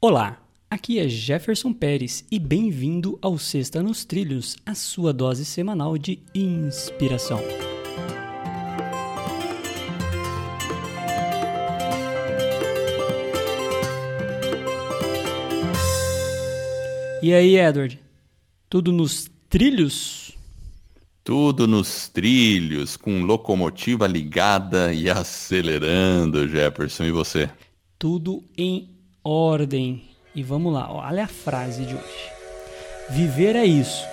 Olá, aqui é Jefferson Pérez e bem-vindo ao Sexta nos Trilhos, a sua dose semanal de inspiração. E aí, Edward? Tudo nos trilhos? Tudo nos trilhos, com locomotiva ligada e acelerando, Jefferson. E você? Tudo em ordem. E vamos lá, olha a frase de hoje. Viver é isso.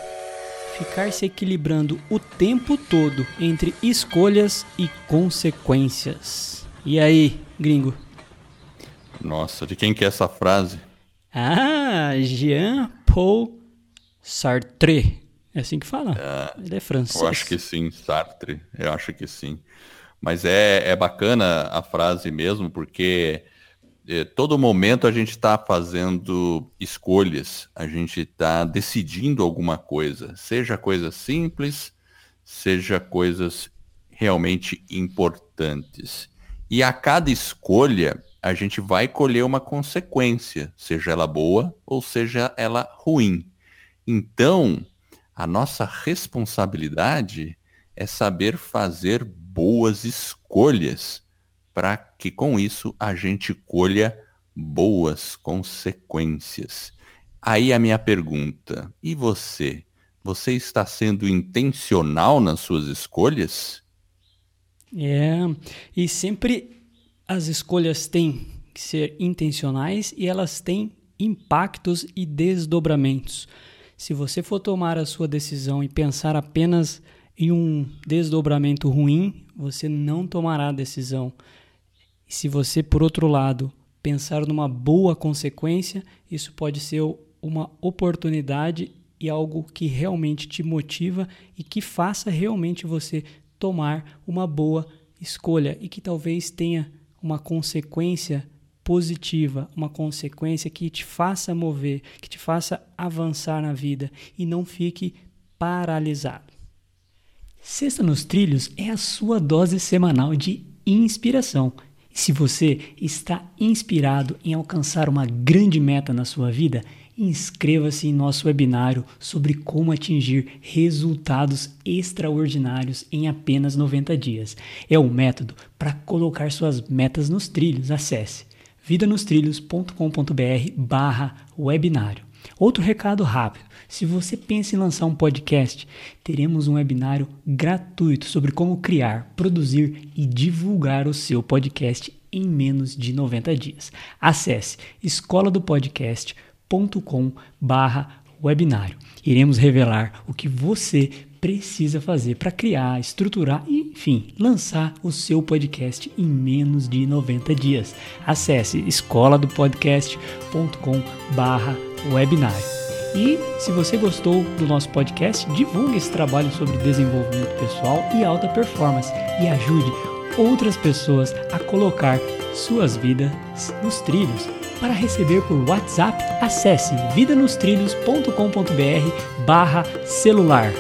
Ficar se equilibrando o tempo todo entre escolhas e consequências. E aí, gringo? Nossa, de quem que é essa frase? Ah, Jean-Paul Sartre. É assim que fala? É, Ele é francês. Eu acho que sim, Sartre. Eu acho que sim. Mas é, é bacana a frase mesmo, porque todo momento a gente está fazendo escolhas, a gente está decidindo alguma coisa, seja coisas simples, seja coisas realmente importantes. E a cada escolha, a gente vai colher uma consequência, seja ela boa ou seja ela ruim. Então, a nossa responsabilidade é saber fazer boas escolhas para que com isso a gente colha boas consequências. Aí a minha pergunta: e você? Você está sendo intencional nas suas escolhas? É, e sempre as escolhas têm que ser intencionais e elas têm impactos e desdobramentos. Se você for tomar a sua decisão e pensar apenas em um desdobramento ruim, você não tomará a decisão. E se você, por outro lado, pensar numa boa consequência, isso pode ser uma oportunidade e algo que realmente te motiva e que faça realmente você tomar uma boa escolha e que talvez tenha uma consequência positiva, uma consequência que te faça mover, que te faça avançar na vida e não fique paralisado. Sexta nos Trilhos é a sua dose semanal de inspiração se você está inspirado em alcançar uma grande meta na sua vida, inscreva-se em nosso webinário sobre como atingir resultados extraordinários em apenas 90 dias. É um método para colocar suas metas nos trilhos. Acesse vidanostrilhos.com.br/webinário. Outro recado rápido: se você pensa em lançar um podcast, teremos um webinário gratuito sobre como criar, produzir e divulgar o seu podcast em menos de 90 dias. Acesse escola do podcast.com/webinário. Iremos revelar o que você precisa fazer para criar, estruturar e, enfim, lançar o seu podcast em menos de 90 dias. Acesse escola do podcast.com/webinário. E se você gostou do nosso podcast, divulgue esse trabalho sobre desenvolvimento pessoal e alta performance e ajude outras pessoas a colocar suas vidas nos trilhos. Para receber por WhatsApp, acesse vidanostrilhos.com.br barra celular.